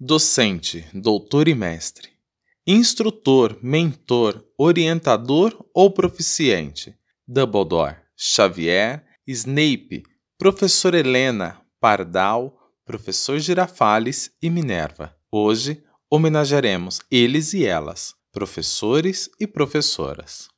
docente, doutor e mestre, instrutor, mentor, orientador ou proficiente, Dumbledore, Xavier, Snape, professor Helena, Pardal, professor Girafales e Minerva. Hoje homenagearemos eles e elas, professores e professoras.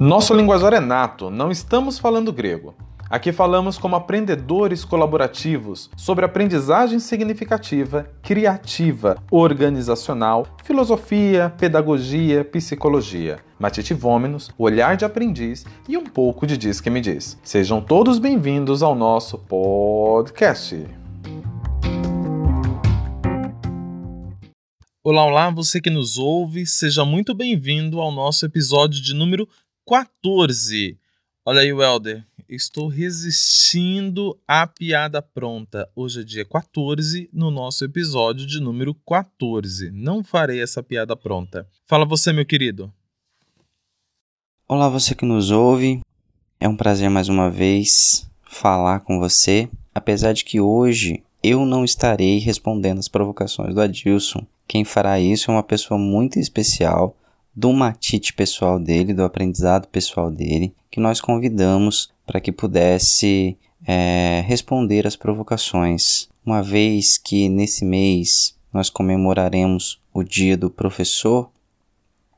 Nosso linguajar é nato, não estamos falando grego. Aqui falamos como aprendedores colaborativos sobre aprendizagem significativa, criativa, organizacional, filosofia, pedagogia, psicologia. Matite Vômenos, olhar de aprendiz e um pouco de Diz que me diz. Sejam todos bem-vindos ao nosso podcast. Olá, olá, você que nos ouve, seja muito bem-vindo ao nosso episódio de número 14. Olha aí, Welder, estou resistindo à piada pronta. Hoje é dia 14, no nosso episódio de número 14. Não farei essa piada pronta. Fala você, meu querido. Olá, você que nos ouve. É um prazer mais uma vez falar com você. Apesar de que hoje eu não estarei respondendo as provocações do Adilson. Quem fará isso é uma pessoa muito especial do matite pessoal dele, do aprendizado pessoal dele, que nós convidamos para que pudesse é, responder às provocações. Uma vez que nesse mês nós comemoraremos o Dia do Professor,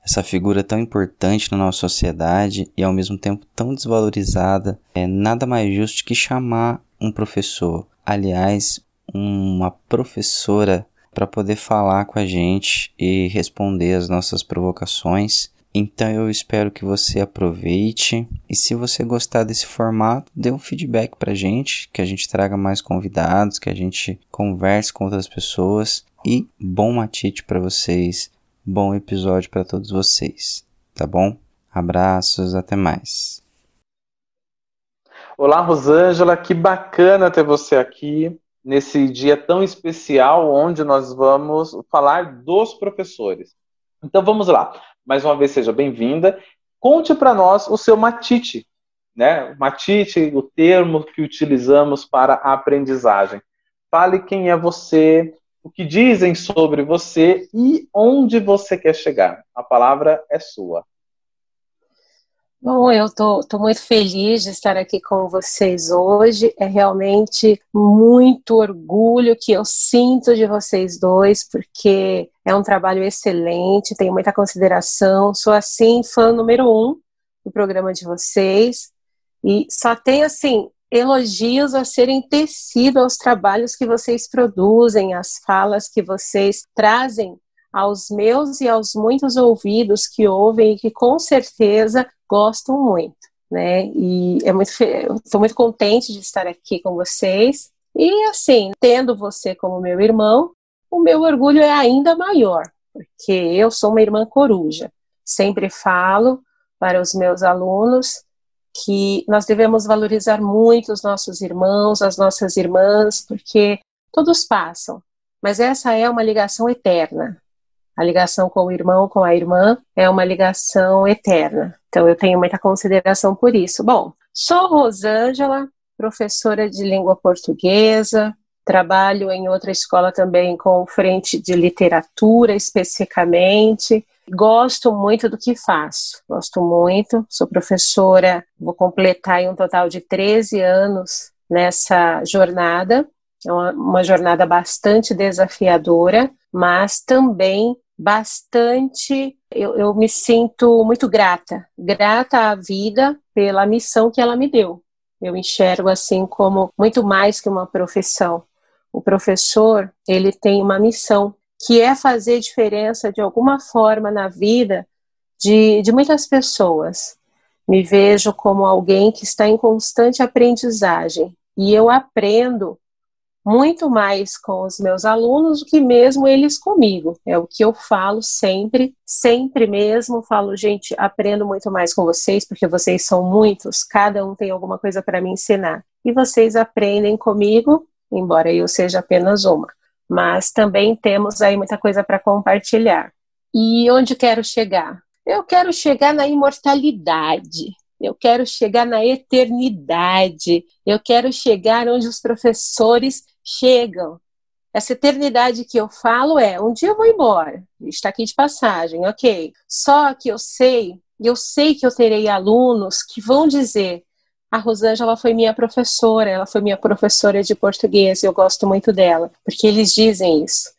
essa figura tão importante na nossa sociedade e ao mesmo tempo tão desvalorizada, é nada mais justo que chamar um professor, aliás, uma professora para poder falar com a gente e responder as nossas provocações. Então eu espero que você aproveite e se você gostar desse formato, dê um feedback para a gente, que a gente traga mais convidados, que a gente converse com outras pessoas e bom matite para vocês, bom episódio para todos vocês, tá bom? Abraços, até mais. Olá, Rosângela, que bacana ter você aqui nesse dia tão especial onde nós vamos falar dos professores. Então vamos lá. Mais uma vez seja bem-vinda. Conte para nós o seu matite, né? Matite, o termo que utilizamos para a aprendizagem. Fale quem é você, o que dizem sobre você e onde você quer chegar. A palavra é sua. Bom, eu estou muito feliz de estar aqui com vocês hoje. É realmente muito orgulho que eu sinto de vocês dois, porque é um trabalho excelente, tenho muita consideração. Sou, assim, fã número um do programa de vocês. E só tenho, assim, elogios a serem tecido aos trabalhos que vocês produzem, às falas que vocês trazem aos meus e aos muitos ouvidos que ouvem e que com certeza gostam muito, né? E é muito, estou muito contente de estar aqui com vocês. E assim, tendo você como meu irmão, o meu orgulho é ainda maior, porque eu sou uma irmã coruja. Sempre falo para os meus alunos que nós devemos valorizar muito os nossos irmãos, as nossas irmãs, porque todos passam, mas essa é uma ligação eterna. A ligação com o irmão, com a irmã, é uma ligação eterna. Então eu tenho muita consideração por isso. Bom, sou Rosângela, professora de língua portuguesa, trabalho em outra escola também com frente de literatura especificamente. Gosto muito do que faço, gosto muito. Sou professora, vou completar um total de 13 anos nessa jornada. É uma, uma jornada bastante desafiadora, mas também bastante. Eu, eu me sinto muito grata, grata à vida pela missão que ela me deu. Eu enxergo assim como muito mais que uma profissão. O professor, ele tem uma missão que é fazer diferença de alguma forma na vida de, de muitas pessoas. Me vejo como alguém que está em constante aprendizagem e eu aprendo muito mais com os meus alunos do que mesmo eles comigo. É o que eu falo sempre, sempre mesmo. Falo, gente, aprendo muito mais com vocês, porque vocês são muitos, cada um tem alguma coisa para me ensinar. E vocês aprendem comigo, embora eu seja apenas uma. Mas também temos aí muita coisa para compartilhar. E onde quero chegar? Eu quero chegar na imortalidade. eu quero chegar na eternidade, eu quero chegar onde os professores chegam. Essa eternidade que eu falo é: um dia eu vou embora, está aqui de passagem, ok. Só que eu sei, eu sei que eu terei alunos que vão dizer: a Rosângela foi minha professora, ela foi minha professora de português, eu gosto muito dela, porque eles dizem isso,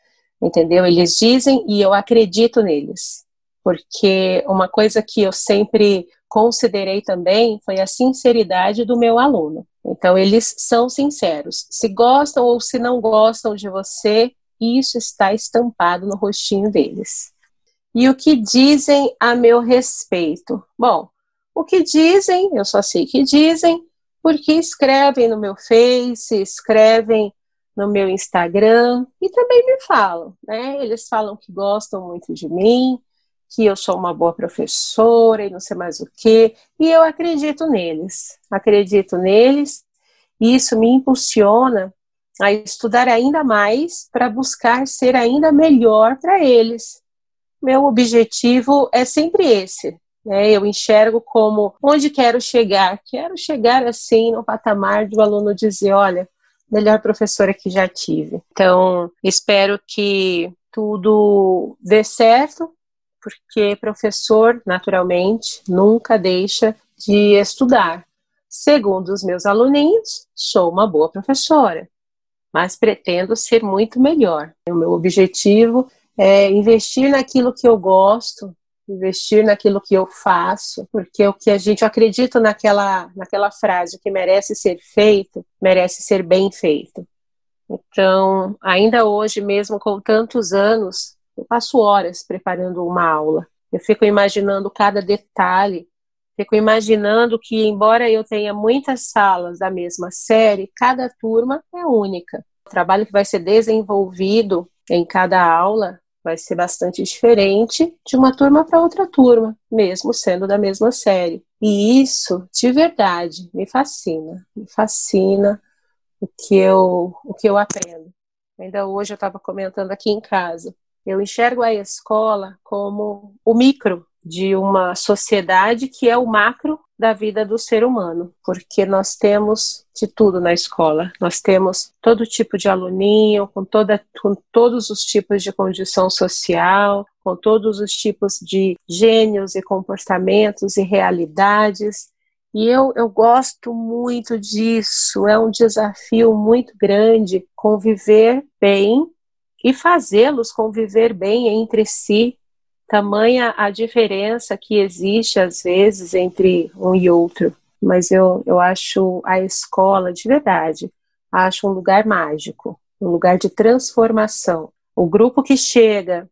entendeu? Eles dizem e eu acredito neles, porque uma coisa que eu sempre considerei também foi a sinceridade do meu aluno. Então, eles são sinceros. Se gostam ou se não gostam de você, isso está estampado no rostinho deles. E o que dizem a meu respeito? Bom, o que dizem, eu só sei que dizem, porque escrevem no meu Face, escrevem no meu Instagram e também me falam, né? Eles falam que gostam muito de mim, que eu sou uma boa professora e não sei mais o que, e eu acredito neles, acredito neles, e isso me impulsiona a estudar ainda mais para buscar ser ainda melhor para eles. Meu objetivo é sempre esse, né? Eu enxergo como onde quero chegar. Quero chegar assim no patamar do aluno dizer, olha, melhor professora que já tive. Então, espero que tudo dê certo, porque professor, naturalmente, nunca deixa de estudar. Segundo os meus aluninhos, sou uma boa professora, mas pretendo ser muito melhor. O meu objetivo é investir naquilo que eu gosto, investir naquilo que eu faço, porque o que a gente acredita naquela, naquela frase, o que merece ser feito, merece ser bem feito. Então, ainda hoje, mesmo com tantos anos, eu passo horas preparando uma aula. Eu fico imaginando cada detalhe, fico imaginando que, embora eu tenha muitas salas da mesma série, cada turma é única. O trabalho que vai ser desenvolvido em cada aula vai ser bastante diferente de uma turma para outra turma, mesmo sendo da mesma série. E isso, de verdade, me fascina. Me fascina o que eu, o que eu aprendo. Ainda hoje eu estava comentando aqui em casa. Eu enxergo a escola como o micro de uma sociedade que é o macro da vida do ser humano, porque nós temos de tudo na escola. Nós temos todo tipo de aluninho, com, toda, com todos os tipos de condição social, com todos os tipos de gênios e comportamentos e realidades. E eu, eu gosto muito disso, é um desafio muito grande conviver bem e fazê-los conviver bem entre si, tamanha a diferença que existe às vezes entre um e outro. Mas eu, eu acho a escola, de verdade, acho um lugar mágico, um lugar de transformação. O grupo que chega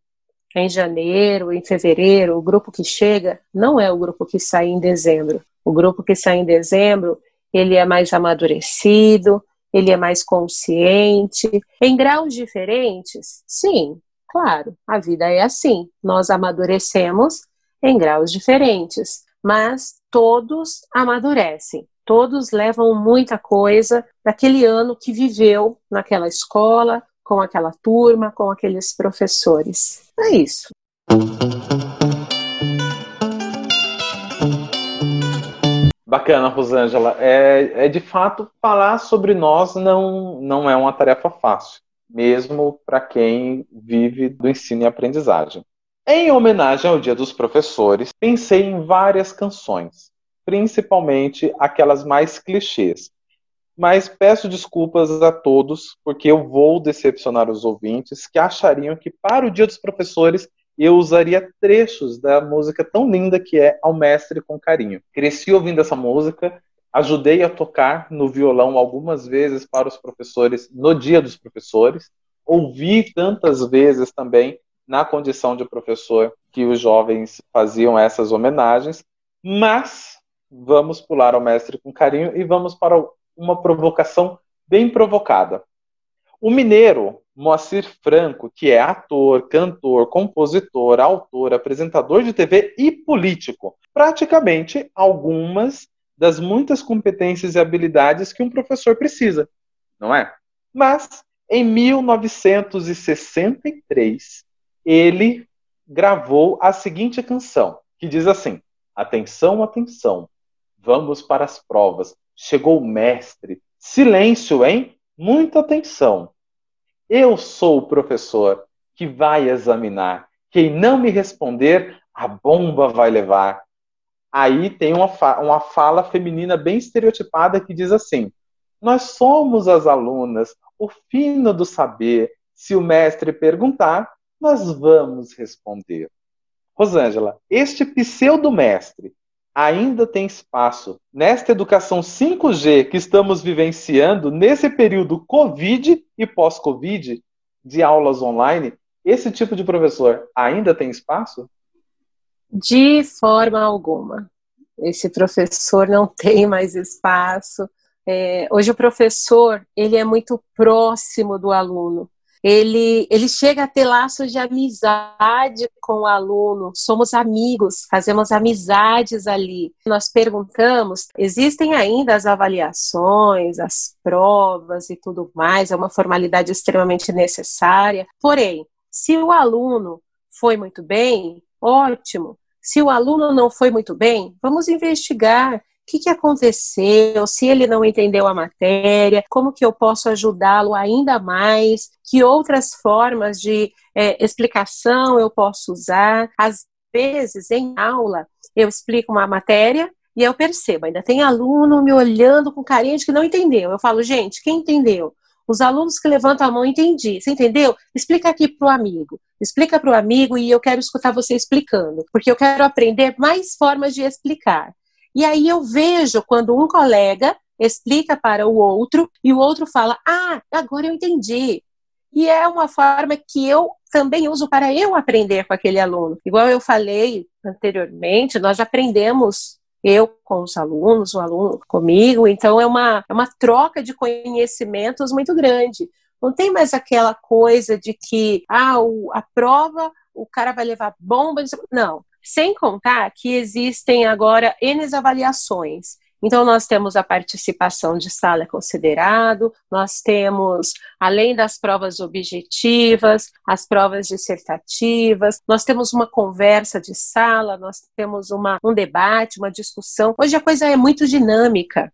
em janeiro, em fevereiro, o grupo que chega não é o grupo que sai em dezembro. O grupo que sai em dezembro, ele é mais amadurecido, ele é mais consciente, em graus diferentes, sim, Claro, a vida é assim. Nós amadurecemos em graus diferentes, mas todos amadurecem. Todos levam muita coisa daquele ano que viveu naquela escola, com aquela turma, com aqueles professores. É isso. Bacana, Rosângela. É, é de fato falar sobre nós não, não é uma tarefa fácil mesmo para quem vive do ensino e aprendizagem. Em homenagem ao Dia dos Professores, pensei em várias canções, principalmente aquelas mais clichês. Mas peço desculpas a todos, porque eu vou decepcionar os ouvintes que achariam que para o Dia dos Professores eu usaria trechos da música tão linda que é Ao Mestre com Carinho. Cresci ouvindo essa música, Ajudei a tocar no violão algumas vezes para os professores no Dia dos Professores. Ouvi tantas vezes também na condição de professor que os jovens faziam essas homenagens, mas vamos pular ao mestre com carinho e vamos para uma provocação bem provocada. O mineiro Moacir Franco, que é ator, cantor, compositor, autor, apresentador de TV e político, praticamente algumas das muitas competências e habilidades que um professor precisa, não é? Mas, em 1963, ele gravou a seguinte canção, que diz assim: Atenção, atenção, Vamos para as provas. Chegou o mestre. Silêncio, hein? Muita atenção. Eu sou o professor que vai examinar. Quem não me responder, a bomba vai levar. Aí tem uma, fa uma fala feminina bem estereotipada que diz assim: Nós somos as alunas, o fino do saber. Se o mestre perguntar, nós vamos responder. Rosângela, este pseudo-mestre ainda tem espaço nesta educação 5G que estamos vivenciando nesse período Covid e pós-Covid de aulas online? Esse tipo de professor ainda tem espaço? De forma alguma. Esse professor não tem mais espaço. É, hoje o professor ele é muito próximo do aluno ele, ele chega a ter laços de amizade com o aluno, somos amigos, fazemos amizades ali. Nós perguntamos, existem ainda as avaliações, as provas e tudo mais, é uma formalidade extremamente necessária, porém, se o aluno foi muito bem, ótimo. Se o aluno não foi muito bem, vamos investigar que, que aconteceu, se ele não entendeu a matéria, como que eu posso ajudá-lo ainda mais, que outras formas de é, explicação eu posso usar. Às vezes, em aula, eu explico uma matéria e eu percebo, ainda tem aluno me olhando com carinha de que não entendeu. Eu falo, gente, quem entendeu? Os alunos que levantam a mão, entendi. Você entendeu? Explica aqui para o amigo. Explica para o amigo e eu quero escutar você explicando, porque eu quero aprender mais formas de explicar. E aí eu vejo quando um colega explica para o outro e o outro fala: Ah, agora eu entendi. E é uma forma que eu também uso para eu aprender com aquele aluno. Igual eu falei anteriormente, nós aprendemos eu com os alunos, o aluno comigo, então é uma, é uma troca de conhecimentos muito grande. Não tem mais aquela coisa de que ah, o, a prova, o cara vai levar bomba. Não. Sem contar que existem agora N avaliações. Então, nós temos a participação de sala considerado, nós temos, além das provas objetivas, as provas dissertativas, nós temos uma conversa de sala, nós temos uma, um debate, uma discussão. Hoje a coisa é muito dinâmica,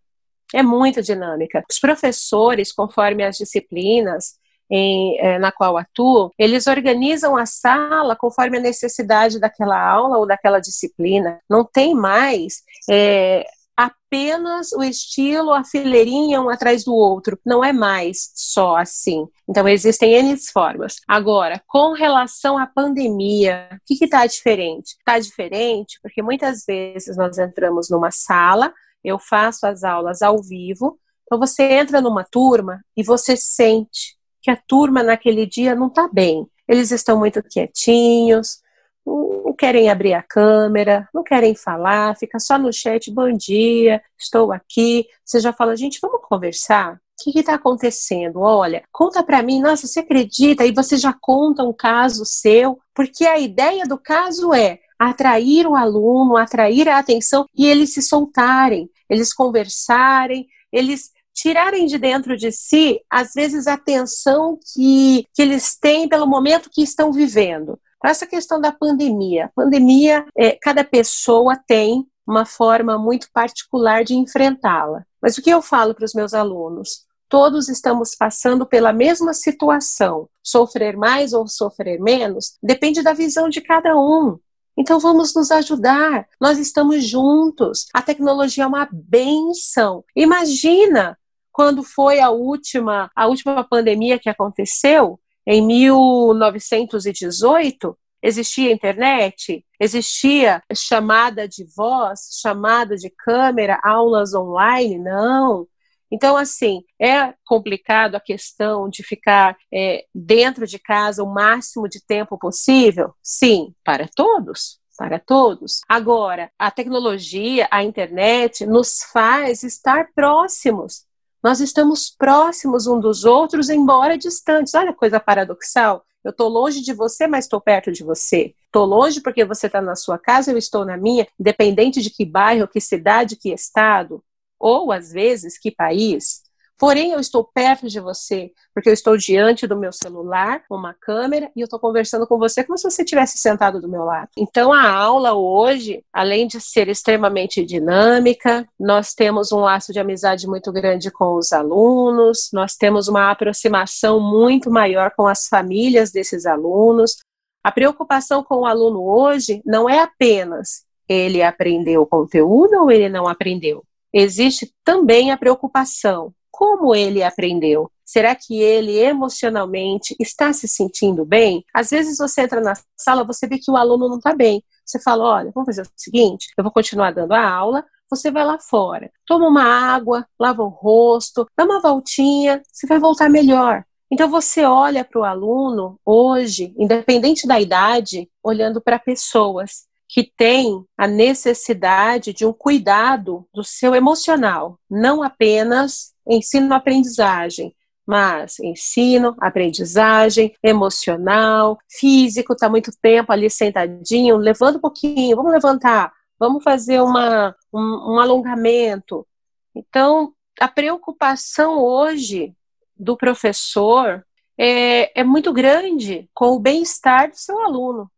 é muito dinâmica. Os professores, conforme as disciplinas, em, é, na qual atuam, eles organizam a sala conforme a necessidade daquela aula ou daquela disciplina. Não tem mais é, apenas o estilo, a fileirinha um atrás do outro. Não é mais só assim. Então, existem N formas. Agora, com relação à pandemia, o que está diferente? Está diferente porque muitas vezes nós entramos numa sala, eu faço as aulas ao vivo, então você entra numa turma e você sente que a turma naquele dia não está bem. Eles estão muito quietinhos, não querem abrir a câmera, não querem falar, fica só no chat, bom dia, estou aqui. Você já fala, gente, vamos conversar? O que está acontecendo? Olha, conta para mim, nossa, você acredita? E você já conta um caso seu, porque a ideia do caso é atrair o aluno, atrair a atenção e eles se soltarem, eles conversarem, eles tirarem de dentro de si, às vezes, a tensão que, que eles têm pelo momento que estão vivendo. Para essa questão da pandemia, pandemia, é, cada pessoa tem uma forma muito particular de enfrentá-la. Mas o que eu falo para os meus alunos? Todos estamos passando pela mesma situação. Sofrer mais ou sofrer menos depende da visão de cada um. Então vamos nos ajudar. Nós estamos juntos. A tecnologia é uma benção. Imagina quando foi a última, a última pandemia que aconteceu, em 1918, existia internet, existia chamada de voz, chamada de câmera, aulas online? Não. Então, assim, é complicado a questão de ficar é, dentro de casa o máximo de tempo possível? Sim, para todos. Para todos. Agora, a tecnologia, a internet, nos faz estar próximos. Nós estamos próximos um dos outros, embora distantes. Olha a coisa paradoxal. Eu estou longe de você, mas estou perto de você. Estou longe porque você está na sua casa, eu estou na minha, independente de que bairro, que cidade, que estado, ou às vezes que país. Porém, eu estou perto de você, porque eu estou diante do meu celular, uma câmera, e eu estou conversando com você como se você estivesse sentado do meu lado. Então, a aula hoje, além de ser extremamente dinâmica, nós temos um laço de amizade muito grande com os alunos, nós temos uma aproximação muito maior com as famílias desses alunos. A preocupação com o aluno hoje não é apenas ele aprendeu o conteúdo ou ele não aprendeu. Existe também a preocupação como ele aprendeu. Será que ele emocionalmente está se sentindo bem? Às vezes você entra na sala, você vê que o aluno não está bem. Você fala: olha, vamos fazer o seguinte: eu vou continuar dando a aula, você vai lá fora, toma uma água, lava o rosto, dá uma voltinha, você vai voltar melhor. Então você olha para o aluno hoje, independente da idade, olhando para pessoas que têm a necessidade de um cuidado do seu emocional, não apenas ensino-aprendizagem, mas ensino, aprendizagem, emocional, físico, está muito tempo ali sentadinho, levanta um pouquinho, vamos levantar, vamos fazer uma, um, um alongamento. Então, a preocupação hoje do professor é, é muito grande com o bem-estar do seu aluno,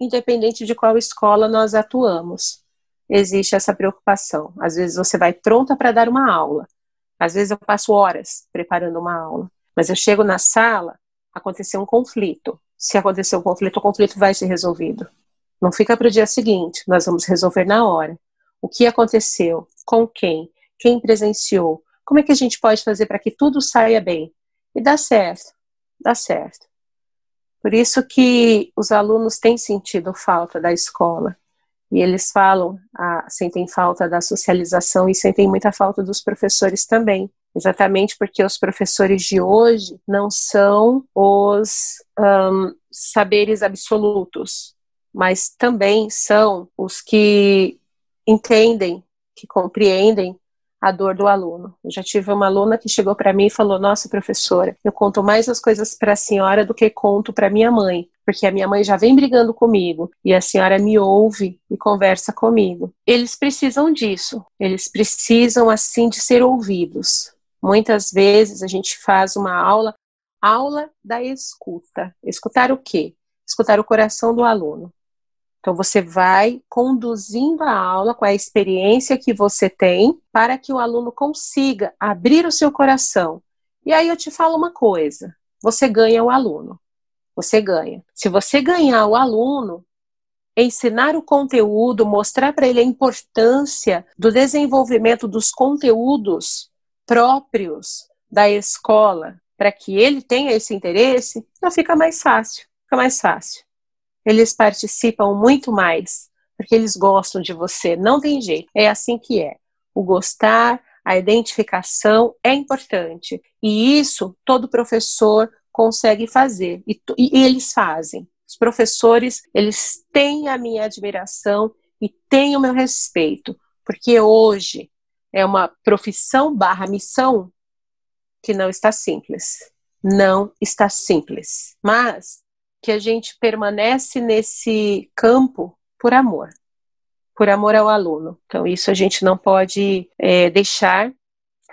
independente de qual escola nós atuamos. Existe essa preocupação. Às vezes você vai pronta para dar uma aula, às vezes eu passo horas preparando uma aula, mas eu chego na sala, aconteceu um conflito. Se acontecer um conflito, o conflito vai ser resolvido. Não fica para o dia seguinte, nós vamos resolver na hora. O que aconteceu? Com quem? Quem presenciou? Como é que a gente pode fazer para que tudo saia bem? E dá certo, dá certo. Por isso que os alunos têm sentido falta da escola. E eles falam, ah, sentem falta da socialização e sentem muita falta dos professores também. Exatamente porque os professores de hoje não são os um, saberes absolutos, mas também são os que entendem, que compreendem a dor do aluno. Eu já tive uma aluna que chegou para mim e falou: Nossa, professora, eu conto mais as coisas para a senhora do que conto para minha mãe, porque a minha mãe já vem brigando comigo e a senhora me ouve e conversa comigo. Eles precisam disso, eles precisam assim de ser ouvidos. Muitas vezes a gente faz uma aula, aula da escuta. Escutar o quê? Escutar o coração do aluno. Então, você vai conduzindo a aula com a experiência que você tem para que o aluno consiga abrir o seu coração. E aí eu te falo uma coisa: você ganha o aluno. Você ganha. Se você ganhar o aluno, ensinar o conteúdo, mostrar para ele a importância do desenvolvimento dos conteúdos próprios da escola, para que ele tenha esse interesse, já fica mais fácil. Fica mais fácil eles participam muito mais, porque eles gostam de você. Não tem jeito, é assim que é. O gostar, a identificação é importante. E isso todo professor consegue fazer, e, e eles fazem. Os professores, eles têm a minha admiração e têm o meu respeito, porque hoje é uma profissão barra missão que não está simples. Não está simples. Mas que a gente permanece nesse campo por amor, por amor ao aluno. Então, isso a gente não pode é, deixar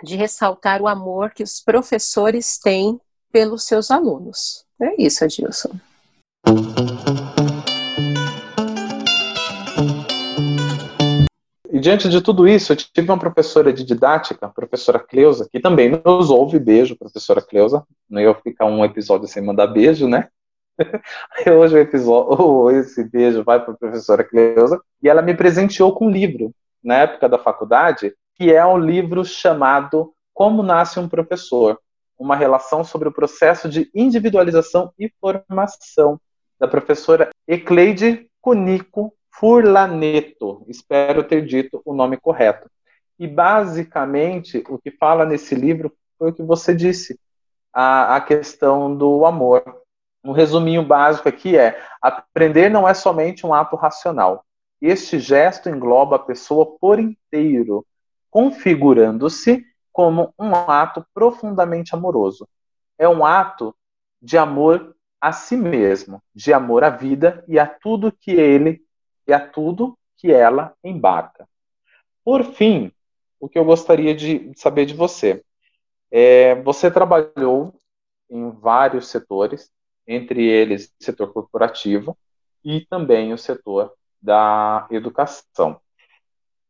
de ressaltar o amor que os professores têm pelos seus alunos. É isso, Adilson. E diante de tudo isso, eu tive uma professora de didática, professora Cleusa, que também nos ouve. Beijo, professora Cleusa. Não ia ficar um episódio sem mandar beijo, né? Hoje o episódio, esse beijo vai para a professora Cleusa, e ela me presenteou com um livro, na época da faculdade, que é um livro chamado Como Nasce um Professor, uma relação sobre o processo de individualização e formação, da professora Ecleide Cunico Furlaneto. Espero ter dito o nome correto. E basicamente o que fala nesse livro foi o que você disse, a, a questão do amor um resuminho básico aqui é: aprender não é somente um ato racional. Este gesto engloba a pessoa por inteiro, configurando-se como um ato profundamente amoroso. É um ato de amor a si mesmo, de amor à vida e a tudo que ele e a tudo que ela embarca. Por fim, o que eu gostaria de saber de você. É, você trabalhou em vários setores, entre eles o setor corporativo e também o setor da educação.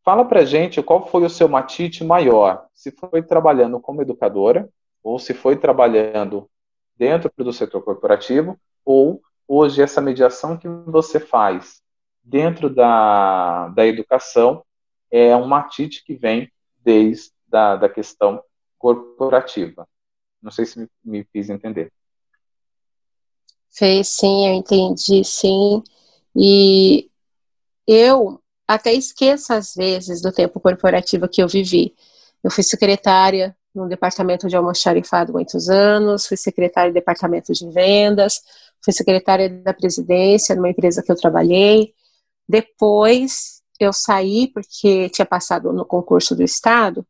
Fala para gente qual foi o seu matite maior, se foi trabalhando como educadora ou se foi trabalhando dentro do setor corporativo ou hoje essa mediação que você faz dentro da, da educação é um matite que vem desde da, da questão corporativa. Não sei se me, me fiz entender. Fez sim, eu entendi sim. E eu até esqueço às vezes do tempo corporativo que eu vivi. Eu fui secretária no departamento de almoxarifado muitos anos, fui secretária do departamento de vendas, fui secretária da presidência numa empresa que eu trabalhei. Depois eu saí porque tinha passado no concurso do estado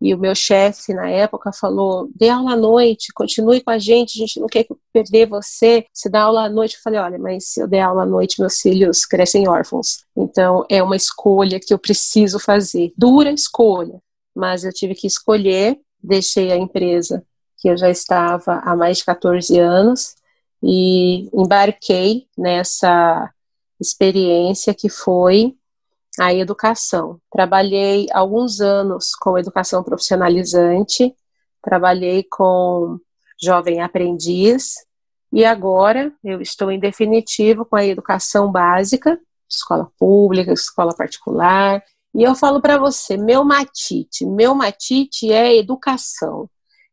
e o meu chefe na época falou: dê aula à noite, continue com a gente, a gente não quer perder você. Se dá aula à noite, eu falei: olha, mas se eu der aula à noite, meus filhos crescem órfãos. Então é uma escolha que eu preciso fazer. Dura escolha, mas eu tive que escolher. Deixei a empresa que eu já estava há mais de 14 anos e embarquei nessa experiência que foi a educação. Trabalhei alguns anos com educação profissionalizante, trabalhei com jovem aprendiz e agora eu estou em definitivo com a educação básica, escola pública, escola particular. E eu falo para você, meu matite, meu matite é educação.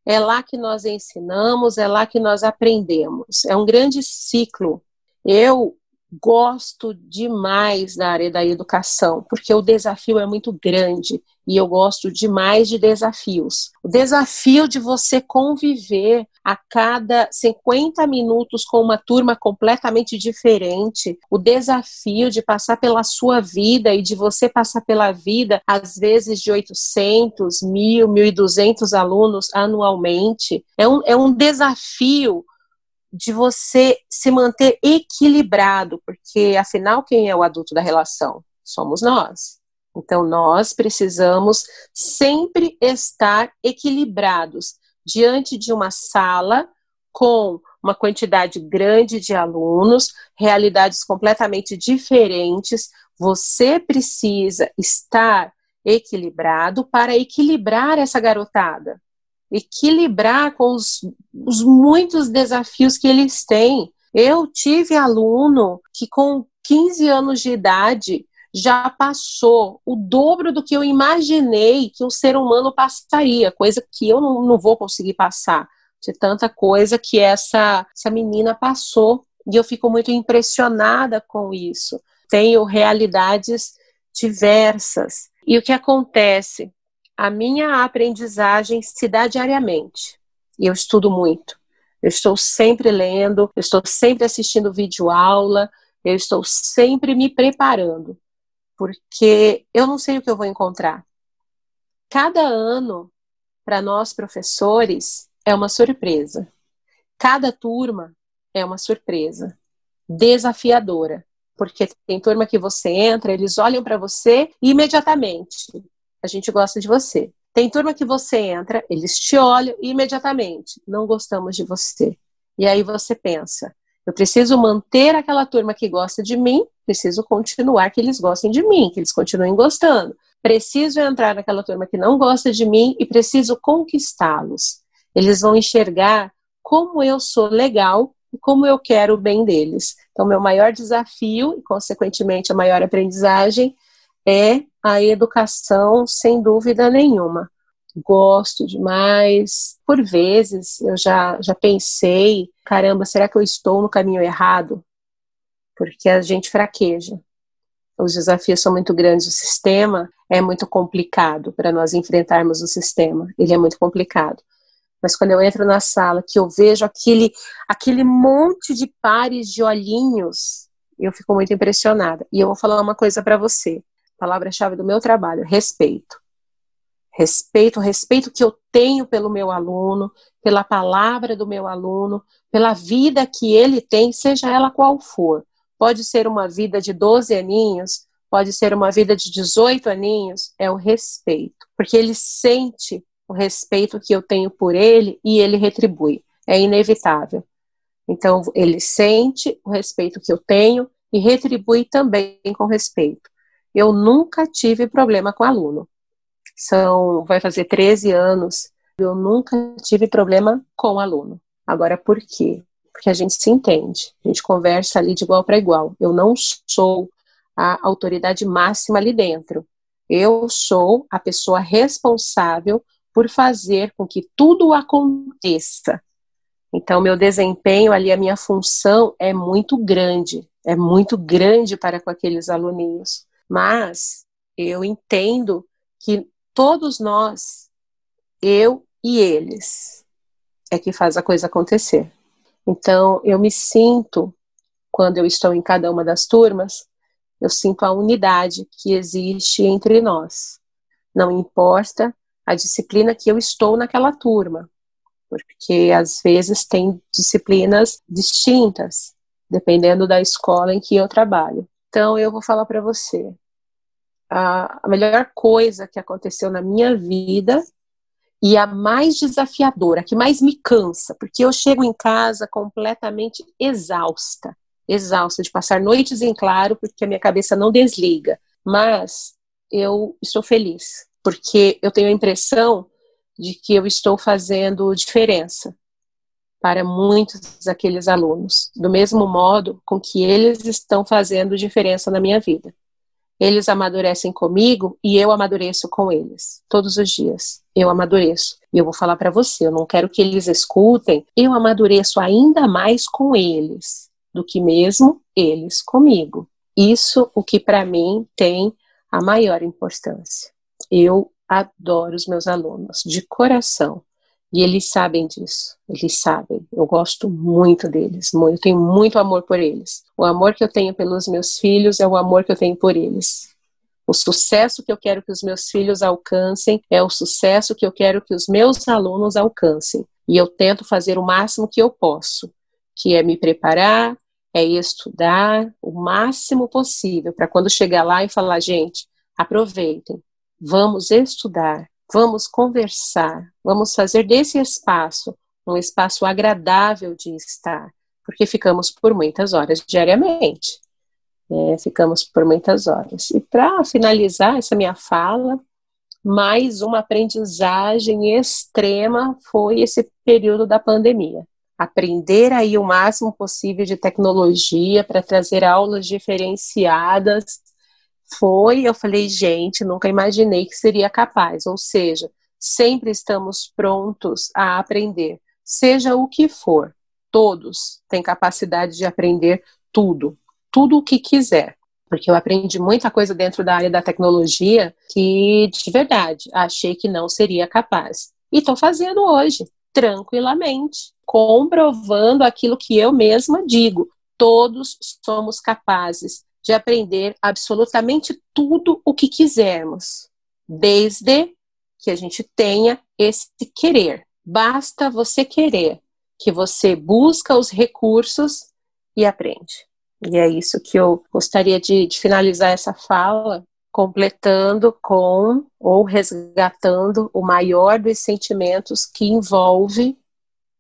É lá que nós ensinamos, é lá que nós aprendemos. É um grande ciclo. Eu gosto demais da área da educação, porque o desafio é muito grande e eu gosto demais de desafios. O desafio de você conviver a cada 50 minutos com uma turma completamente diferente, o desafio de passar pela sua vida e de você passar pela vida, às vezes de 800, 1000, 1200 alunos anualmente, é um, é um desafio de você se manter equilibrado, porque afinal quem é o adulto da relação? Somos nós. Então nós precisamos sempre estar equilibrados diante de uma sala com uma quantidade grande de alunos, realidades completamente diferentes. Você precisa estar equilibrado para equilibrar essa garotada equilibrar com os, os muitos desafios que eles têm. Eu tive aluno que com 15 anos de idade já passou o dobro do que eu imaginei que um ser humano passaria, coisa que eu não, não vou conseguir passar, de tanta coisa que essa, essa menina passou. E eu fico muito impressionada com isso. Tenho realidades diversas. E o que acontece? A minha aprendizagem se dá diariamente. E eu estudo muito. Eu estou sempre lendo, eu estou sempre assistindo vídeo aula, eu estou sempre me preparando, porque eu não sei o que eu vou encontrar. Cada ano, para nós professores, é uma surpresa. Cada turma é uma surpresa desafiadora, porque tem turma que você entra, eles olham para você e imediatamente a gente gosta de você. Tem turma que você entra, eles te olham e imediatamente não gostamos de você. E aí você pensa, eu preciso manter aquela turma que gosta de mim, preciso continuar que eles gostem de mim, que eles continuem gostando. Preciso entrar naquela turma que não gosta de mim e preciso conquistá-los. Eles vão enxergar como eu sou legal e como eu quero o bem deles. Então, meu maior desafio e, consequentemente, a maior aprendizagem é a educação, sem dúvida nenhuma. Gosto demais. Por vezes eu já, já pensei: caramba, será que eu estou no caminho errado? Porque a gente fraqueja. Os desafios são muito grandes, o sistema é muito complicado para nós enfrentarmos o sistema. Ele é muito complicado. Mas quando eu entro na sala, que eu vejo aquele, aquele monte de pares de olhinhos, eu fico muito impressionada. E eu vou falar uma coisa para você palavra-chave do meu trabalho, respeito. Respeito, respeito que eu tenho pelo meu aluno, pela palavra do meu aluno, pela vida que ele tem, seja ela qual for. Pode ser uma vida de 12 aninhos, pode ser uma vida de 18 aninhos, é o respeito. Porque ele sente o respeito que eu tenho por ele e ele retribui. É inevitável. Então, ele sente o respeito que eu tenho e retribui também com respeito. Eu nunca tive problema com aluno. São, vai fazer 13 anos, eu nunca tive problema com aluno. Agora, por quê? Porque a gente se entende, a gente conversa ali de igual para igual. Eu não sou a autoridade máxima ali dentro. Eu sou a pessoa responsável por fazer com que tudo aconteça. Então, meu desempenho ali, a minha função é muito grande, é muito grande para com aqueles aluninhos. Mas eu entendo que todos nós, eu e eles, é que faz a coisa acontecer. Então, eu me sinto, quando eu estou em cada uma das turmas, eu sinto a unidade que existe entre nós. Não importa a disciplina que eu estou naquela turma, porque às vezes tem disciplinas distintas, dependendo da escola em que eu trabalho. Então, eu vou falar para você. A, melhor coisa que aconteceu na minha vida e a mais desafiadora, a que mais me cansa, porque eu chego em casa completamente exausta exausta de passar noites em claro, porque a minha cabeça não desliga. Mas eu estou feliz, porque eu tenho a impressão de que eu estou fazendo diferença para muitos daqueles alunos, do mesmo modo com que eles estão fazendo diferença na minha vida. Eles amadurecem comigo e eu amadureço com eles, todos os dias. Eu amadureço. E eu vou falar para você, eu não quero que eles escutem, eu amadureço ainda mais com eles do que mesmo eles comigo. Isso o que para mim tem a maior importância. Eu adoro os meus alunos de coração. E eles sabem disso, eles sabem. Eu gosto muito deles, eu tenho muito amor por eles. O amor que eu tenho pelos meus filhos é o amor que eu tenho por eles. O sucesso que eu quero que os meus filhos alcancem é o sucesso que eu quero que os meus alunos alcancem. E eu tento fazer o máximo que eu posso, que é me preparar, é estudar o máximo possível para quando chegar lá e falar, gente, aproveitem, vamos estudar, vamos conversar, vamos fazer desse espaço um espaço agradável de estar, porque ficamos por muitas horas diariamente. É, ficamos por muitas horas. E para finalizar essa minha fala, mais uma aprendizagem extrema foi esse período da pandemia aprender aí o máximo possível de tecnologia para trazer aulas diferenciadas. Foi, eu falei, gente, nunca imaginei que seria capaz. Ou seja, sempre estamos prontos a aprender, seja o que for. Todos têm capacidade de aprender tudo, tudo o que quiser. Porque eu aprendi muita coisa dentro da área da tecnologia que, de verdade, achei que não seria capaz. E estou fazendo hoje tranquilamente, comprovando aquilo que eu mesma digo. Todos somos capazes de aprender absolutamente tudo o que quisermos, desde que a gente tenha esse querer. Basta você querer, que você busca os recursos e aprende. E é isso que eu gostaria de, de finalizar essa fala, completando com ou resgatando o maior dos sentimentos que envolve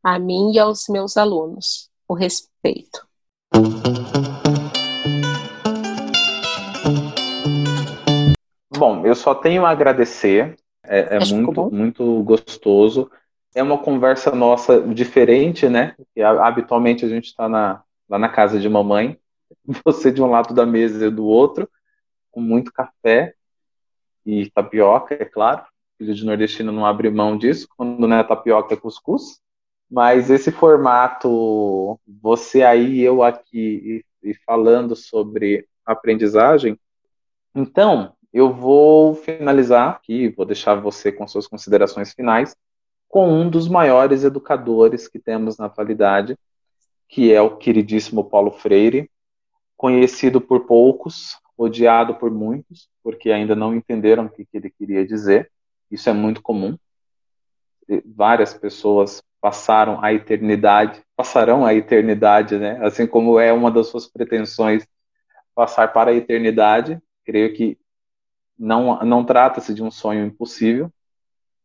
a mim e aos meus alunos, o respeito. Bom, eu só tenho a agradecer, é, é muito, muito gostoso. É uma conversa nossa diferente, né? Porque habitualmente a gente está lá na casa de mamãe, você de um lado da mesa e do outro com muito café e tapioca, é claro. Filho de nordestino não abre mão disso, quando não é tapioca é cuscuz. Mas esse formato, você aí, eu aqui, e, e falando sobre aprendizagem, então eu vou finalizar aqui, vou deixar você com suas considerações finais, com um dos maiores educadores que temos na atualidade, que é o queridíssimo Paulo Freire, conhecido por poucos, odiado por muitos, porque ainda não entenderam o que, ele queria dizer. Isso é muito comum. Várias pessoas passaram a eternidade, passarão a eternidade, né? Assim como é uma das suas pretensões passar para a eternidade. Creio que não não trata-se de um sonho impossível,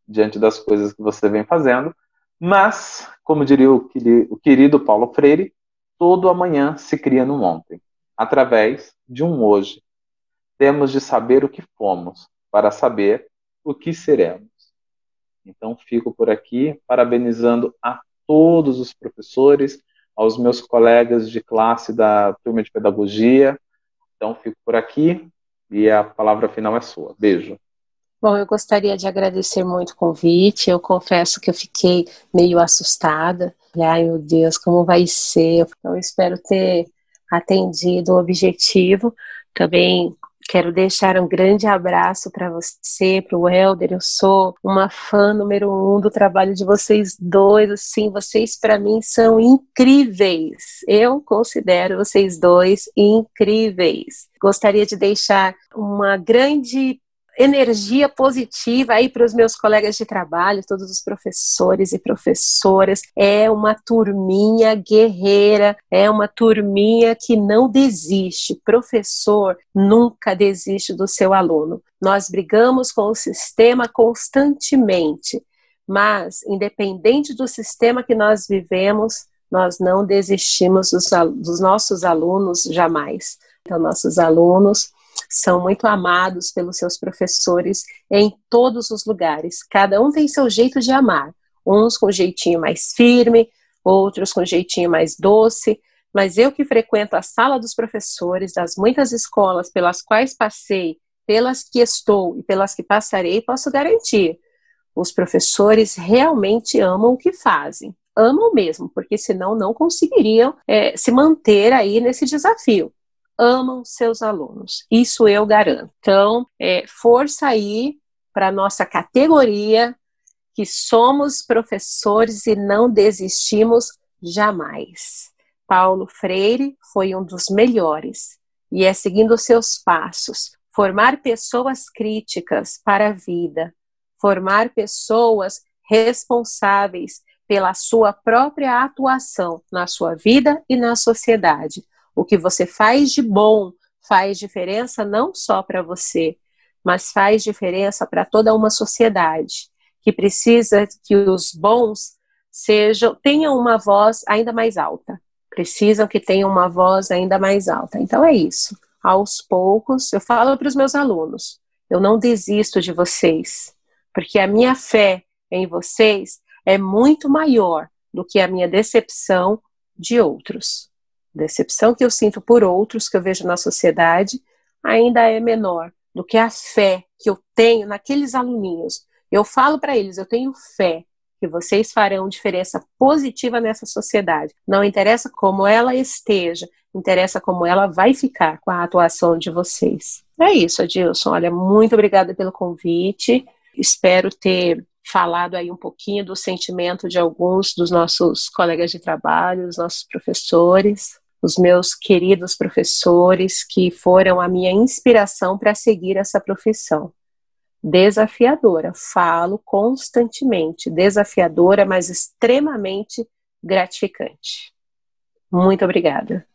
diante das coisas que você vem fazendo, mas, como diria o querido Paulo Freire, todo amanhã se cria no ontem, através de um hoje. Temos de saber o que fomos, para saber o que seremos. Então, fico por aqui parabenizando a todos os professores, aos meus colegas de classe da turma de pedagogia. Então, fico por aqui e a palavra final é sua. Beijo. Bom, eu gostaria de agradecer muito o convite. Eu confesso que eu fiquei meio assustada. Ai, meu Deus, como vai ser? Então, eu espero ter atendido o objetivo. Também Quero deixar um grande abraço para você, para o Helder. Eu sou uma fã número um do trabalho de vocês dois. Assim, vocês para mim são incríveis. Eu considero vocês dois incríveis. Gostaria de deixar uma grande energia positiva aí para os meus colegas de trabalho, todos os professores e professoras. É uma turminha guerreira, é uma turminha que não desiste. Professor nunca desiste do seu aluno. Nós brigamos com o sistema constantemente, mas independente do sistema que nós vivemos, nós não desistimos dos, dos nossos alunos jamais. Então, nossos alunos são muito amados pelos seus professores em todos os lugares. Cada um tem seu jeito de amar, uns com jeitinho mais firme, outros com jeitinho mais doce, mas eu que frequento a sala dos professores das muitas escolas pelas quais passei, pelas que estou e pelas que passarei, posso garantir: os professores realmente amam o que fazem. Amam mesmo, porque senão não conseguiriam é, se manter aí nesse desafio amam seus alunos. Isso eu garanto. Então, é, força aí para nossa categoria, que somos professores e não desistimos jamais. Paulo Freire foi um dos melhores e é seguindo seus passos, formar pessoas críticas para a vida, formar pessoas responsáveis pela sua própria atuação na sua vida e na sociedade. O que você faz de bom faz diferença não só para você, mas faz diferença para toda uma sociedade que precisa que os bons sejam tenham uma voz ainda mais alta. Precisam que tenham uma voz ainda mais alta. Então é isso. Aos poucos, eu falo para os meus alunos, eu não desisto de vocês, porque a minha fé em vocês é muito maior do que a minha decepção de outros decepção que eu sinto por outros, que eu vejo na sociedade, ainda é menor do que a fé que eu tenho naqueles aluninhos. Eu falo para eles, eu tenho fé que vocês farão diferença positiva nessa sociedade. Não interessa como ela esteja, interessa como ela vai ficar com a atuação de vocês. É isso, Adilson. Olha, muito obrigada pelo convite. Espero ter falado aí um pouquinho do sentimento de alguns dos nossos colegas de trabalho, dos nossos professores os meus queridos professores que foram a minha inspiração para seguir essa profissão. Desafiadora, falo constantemente, desafiadora, mas extremamente gratificante. Muito obrigada.